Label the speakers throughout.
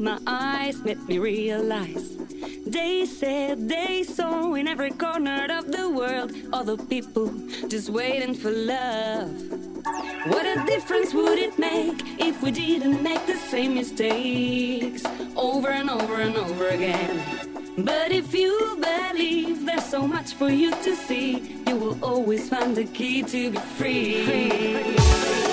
Speaker 1: my eyes,
Speaker 2: made me realize. They said they saw in every corner of the world other people just waiting for love. What a difference would it make if we didn't make the same mistakes over and over and over again? But if you believe there's so much for you to see, you will always find the key to be free.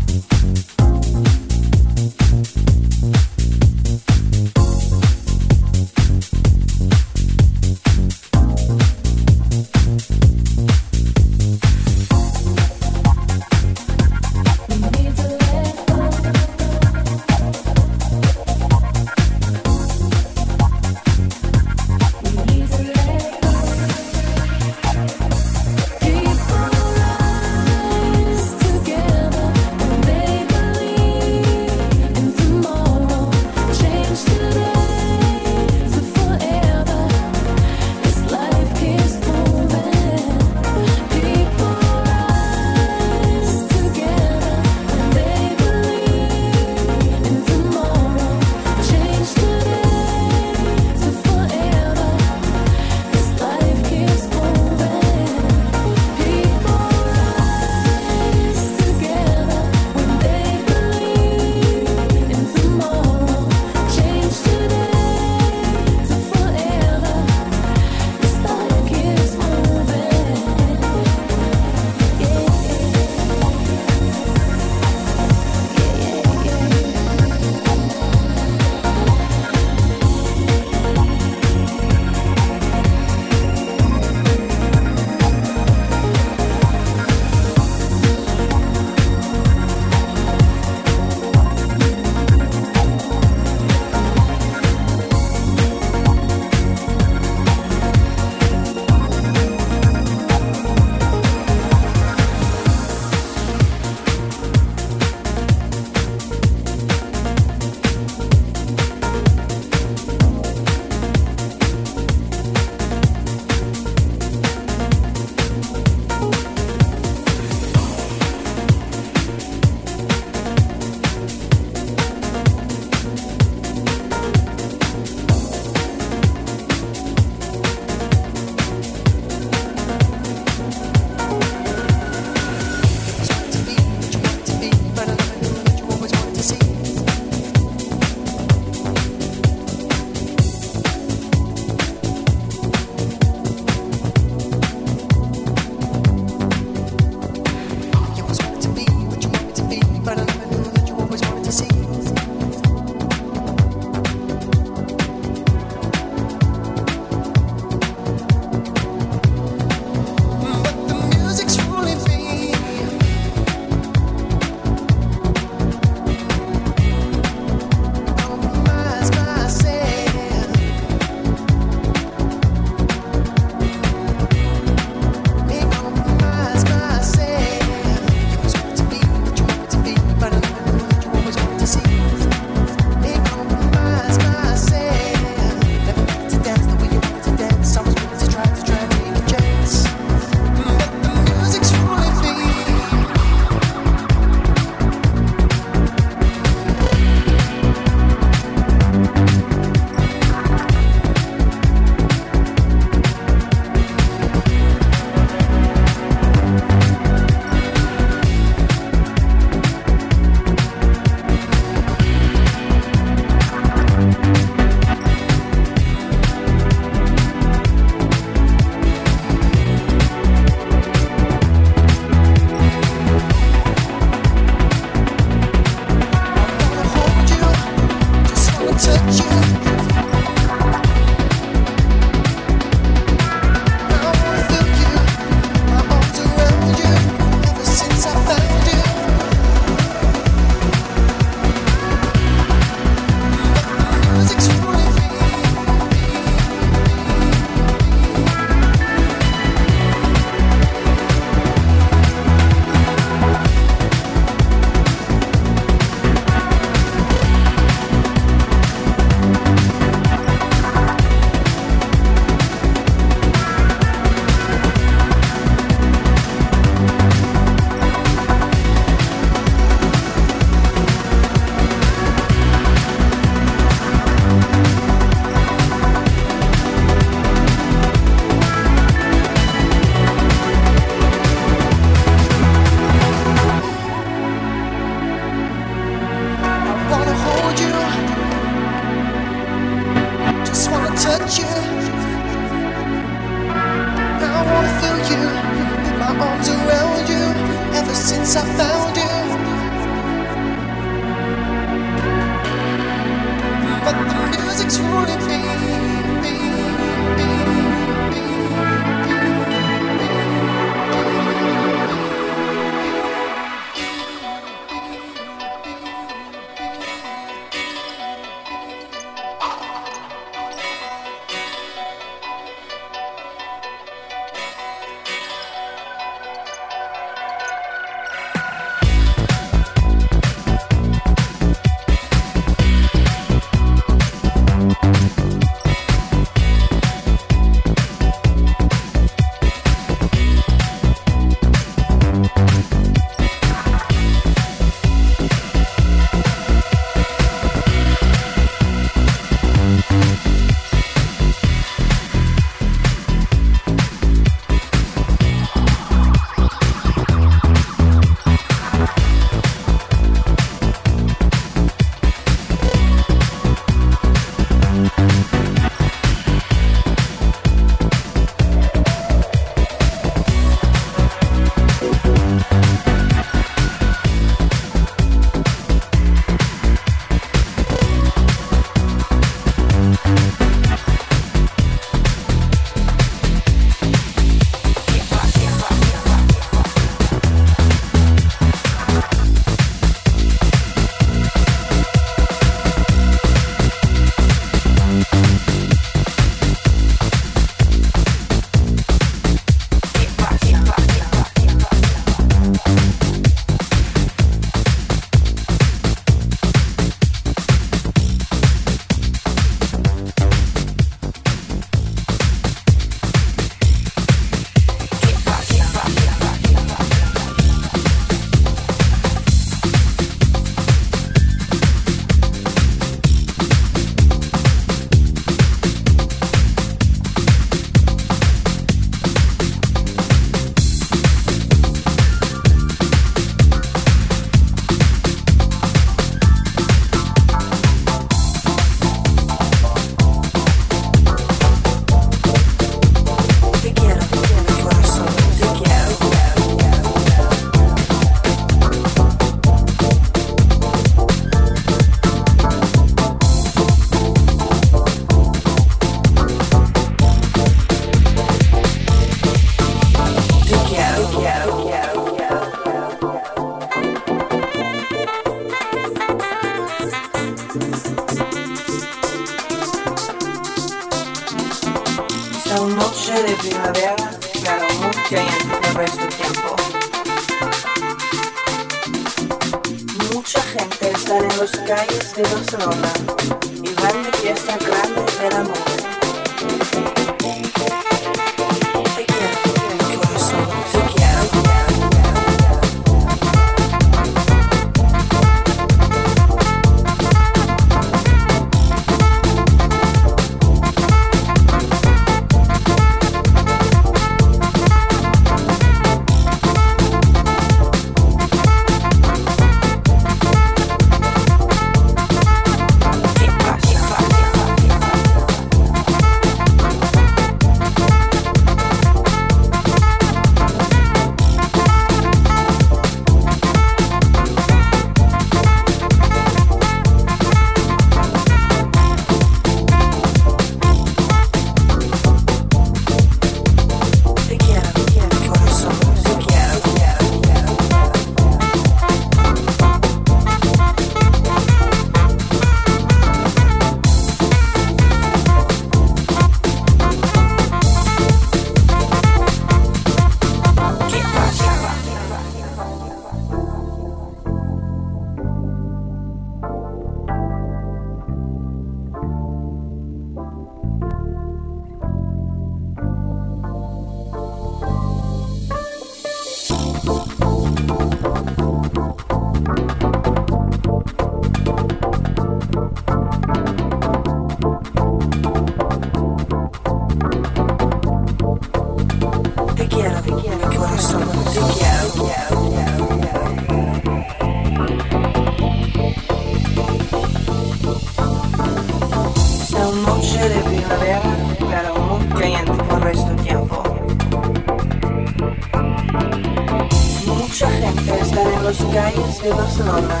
Speaker 3: de Barcelona.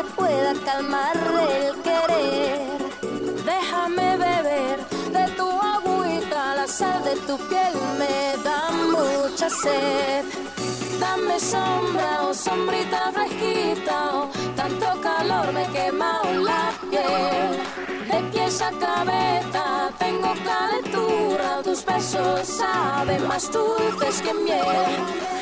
Speaker 1: que pueda calmar el querer. Déjame beber de tu agüita, la sal de tu piel me da mucha sed. Dame sombra, o sombrita fresquita, oh, tanto calor me quema la piel. De pies a cabeza tengo calentura, tus besos saben más dulces que miel.